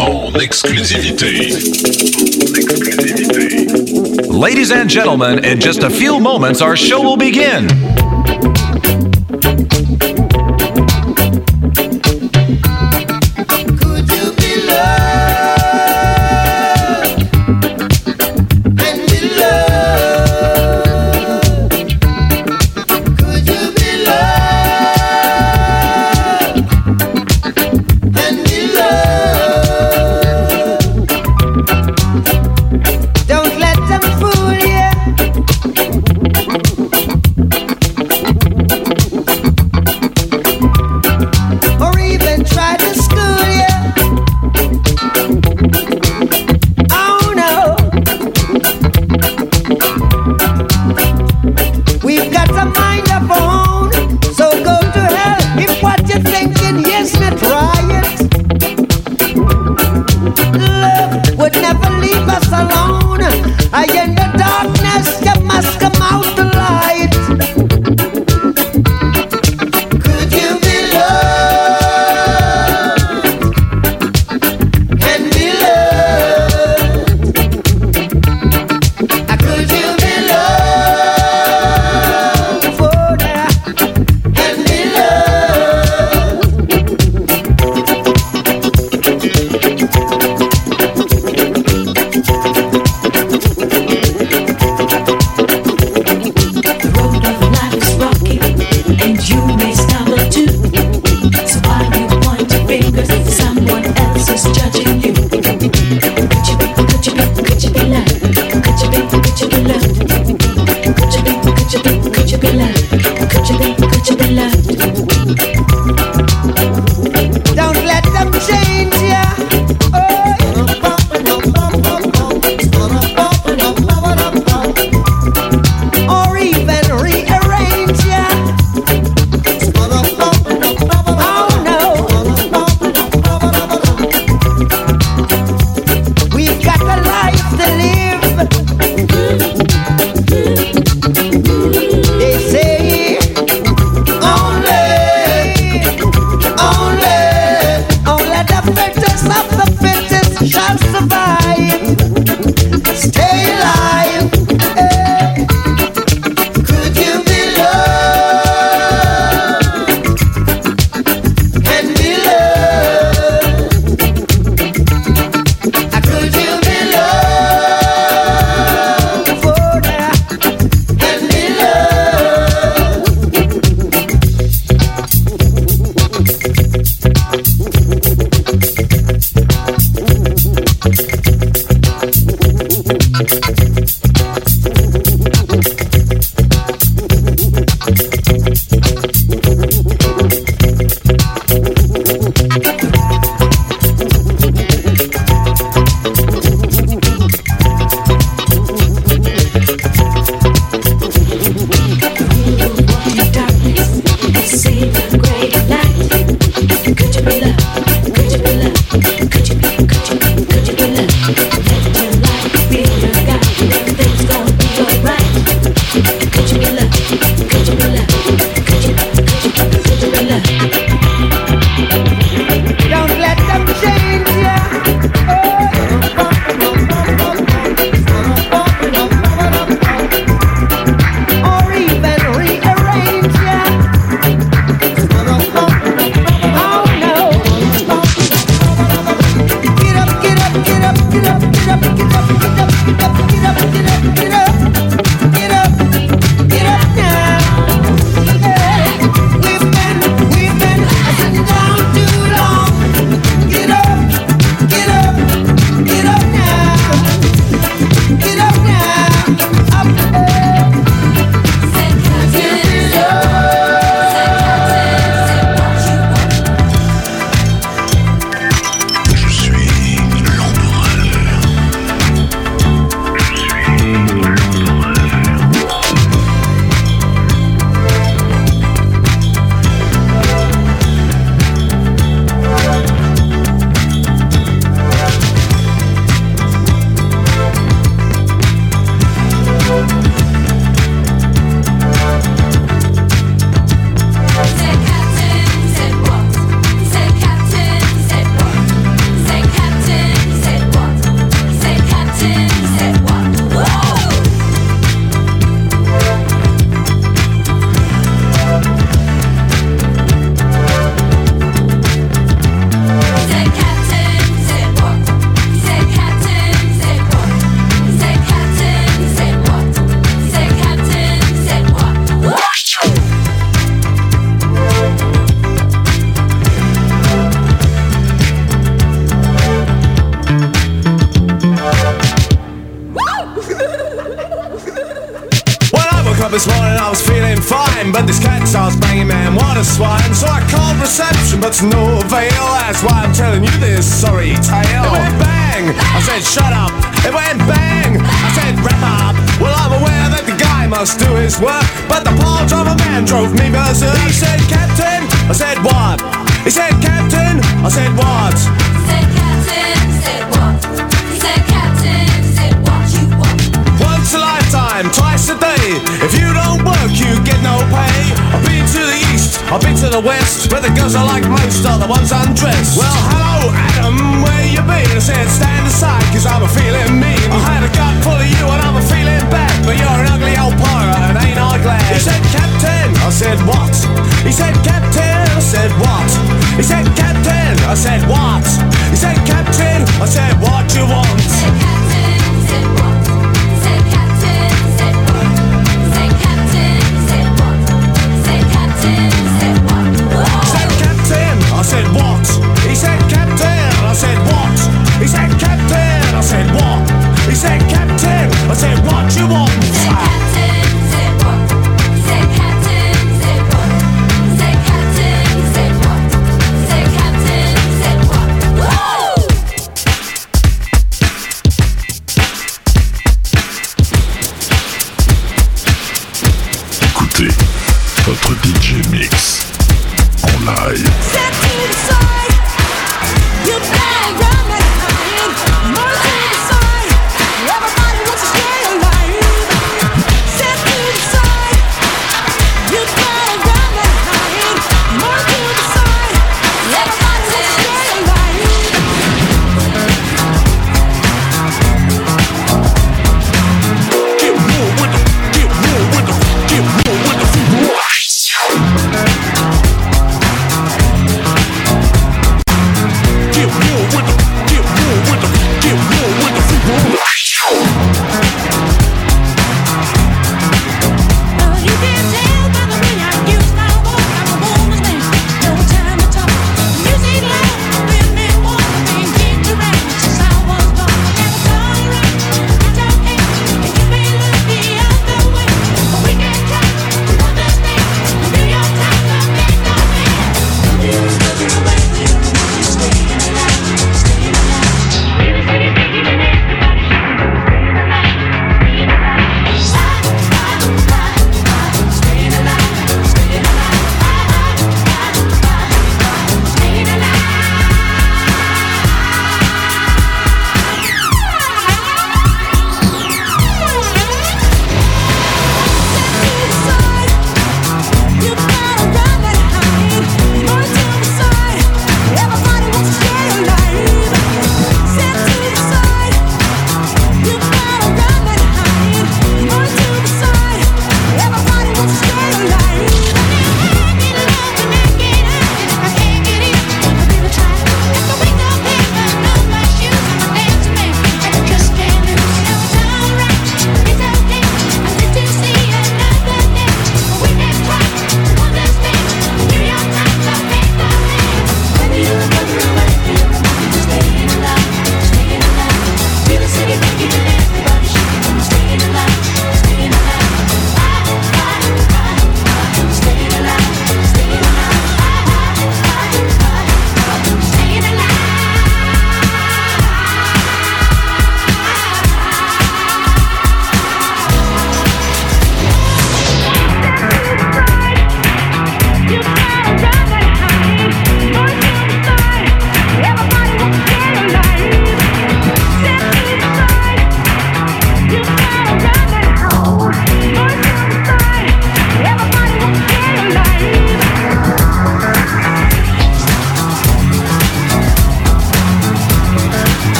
En exclusivité. Ladies and gentlemen, in just a few moments, our show will begin.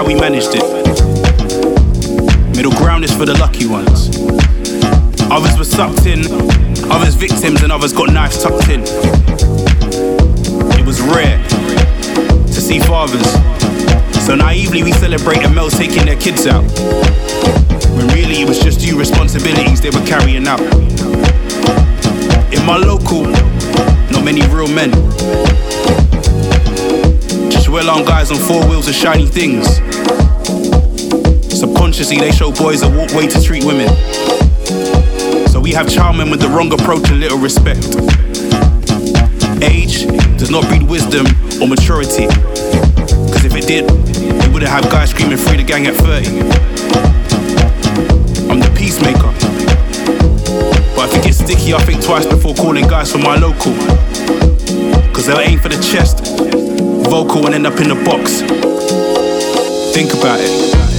How we managed it. Middle ground is for the lucky ones. Others were sucked in, others victims, and others got knives tucked in. It was rare to see fathers. So naively we celebrate a male taking their kids out. When really it was just due responsibilities they were carrying out. In my local, not many real men. Just well-armed guys on four wheels of shiny things. Subconsciously they show boys a walk way to treat women. So we have charming with the wrong approach and little respect. Age does not breed wisdom or maturity. Cause if it did, we wouldn't have guys screaming free the gang at 30. I'm the peacemaker. But if it gets sticky, I think twice before calling guys from my local. Cause they'll aim for the chest, vocal and end up in the box. Think about it.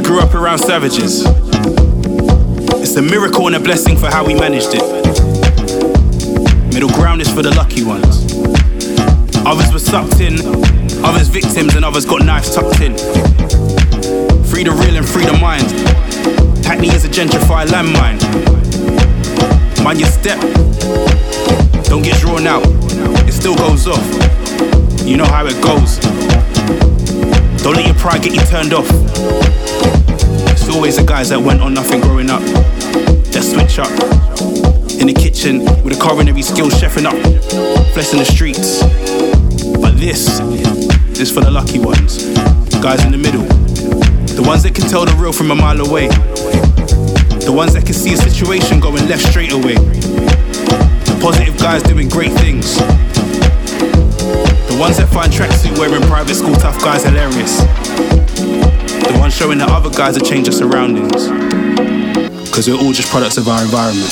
That grew up around savages. It's a miracle and a blessing for how we managed it. Middle ground is for the lucky ones. Others were sucked in, others victims, and others got knives tucked in. Free the real and free the mind. Hackney is a gentrified landmine. Mind your step. Don't get drawn out. It still goes off. You know how it goes. Don't let your pride get you turned off. Always the guys that went on nothing growing up. That switch up. In the kitchen with a culinary skills chefing up. Flesh in the streets. But this is for the lucky ones. The Guys in the middle. The ones that can tell the real from a mile away. The ones that can see a situation going left straight away. The positive guys doing great things. The ones that find tracksuit wearing private school tough guys hilarious. The ones showing that other guys change their surroundings. Cause we're all just products of our environment.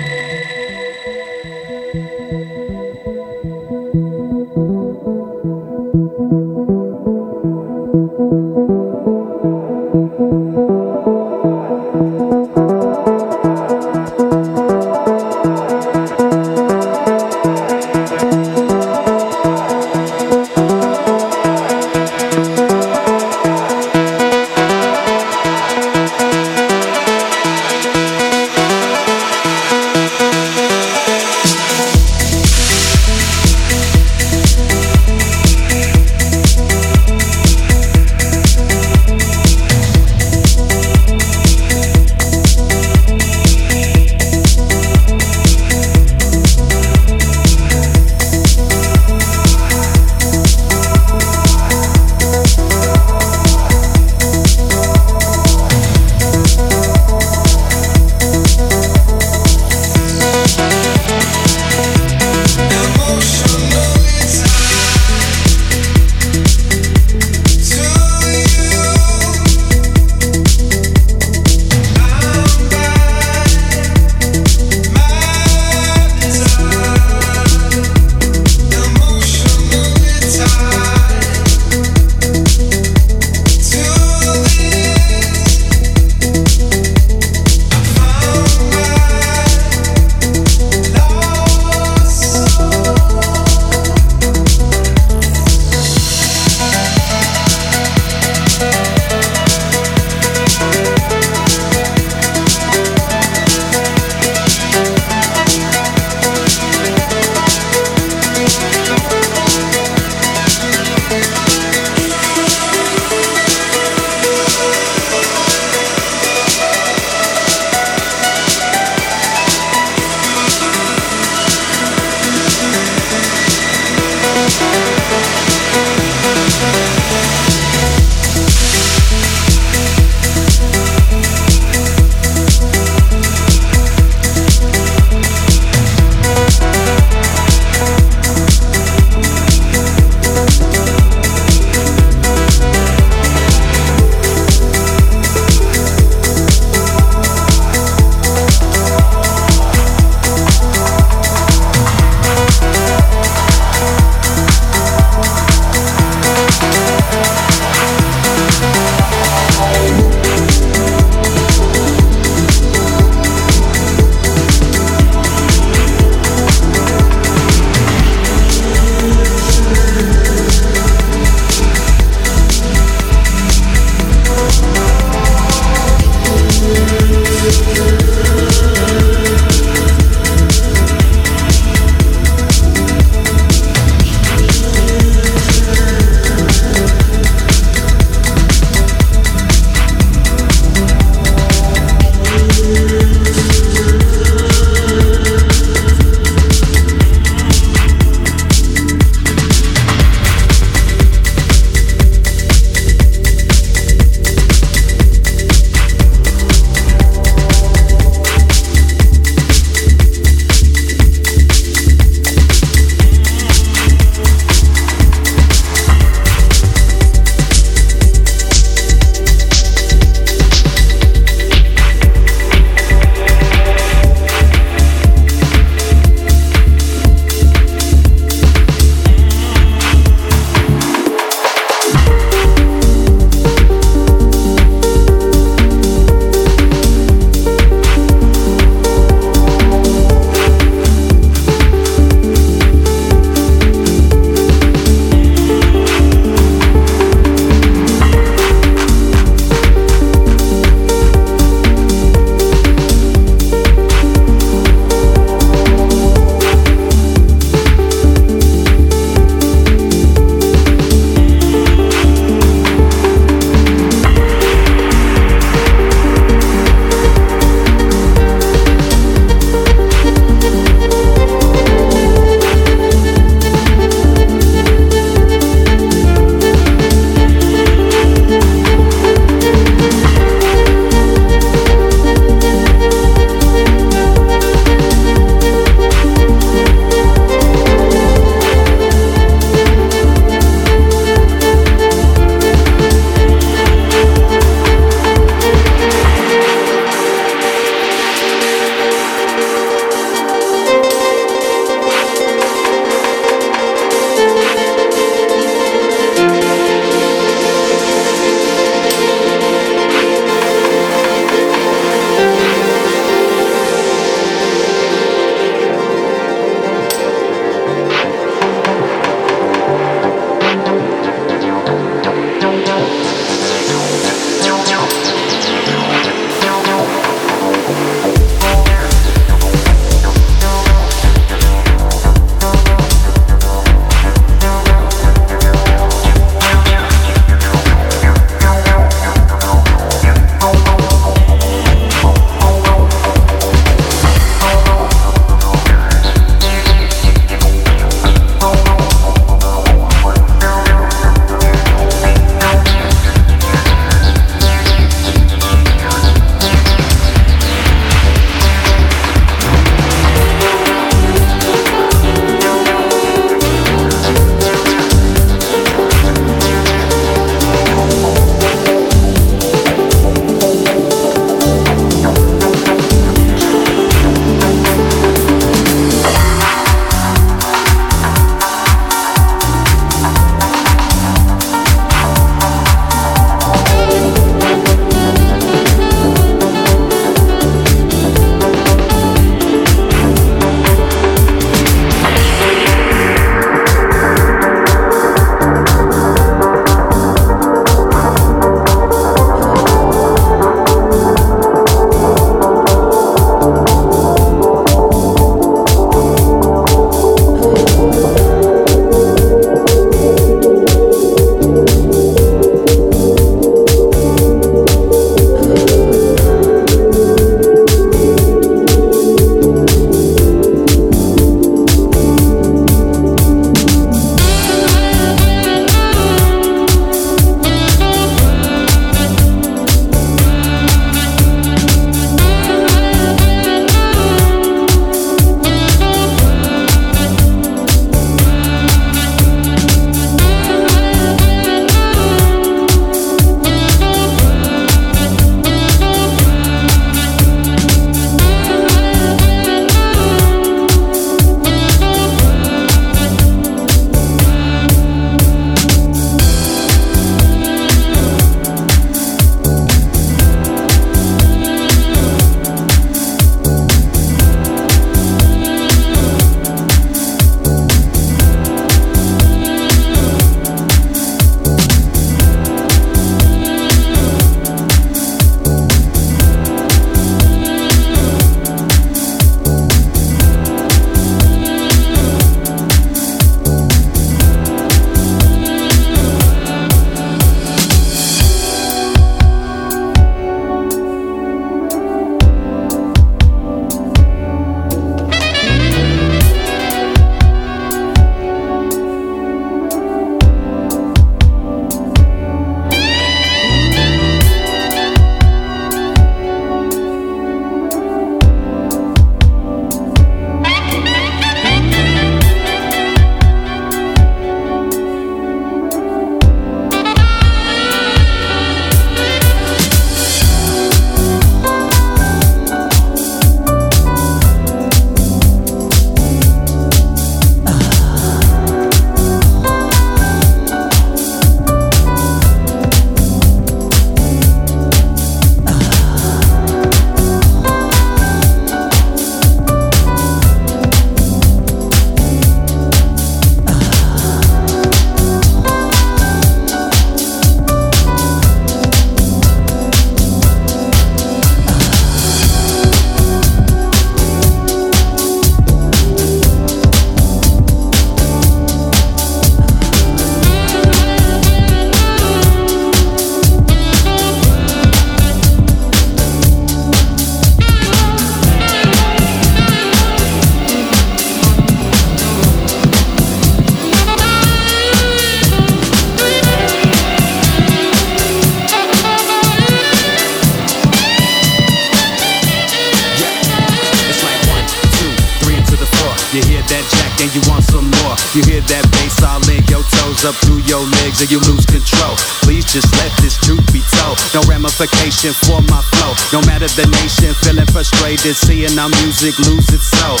the nation, feeling frustrated, seeing our music lose itself.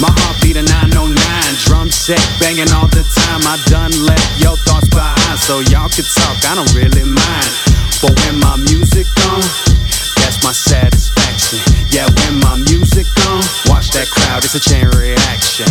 My heartbeat a 909, drum set banging all the time. I done left your thoughts behind, so y'all can talk, I don't really mind. But when my music on, that's my satisfaction. Yeah, when my music on, watch that crowd, it's a chain reaction.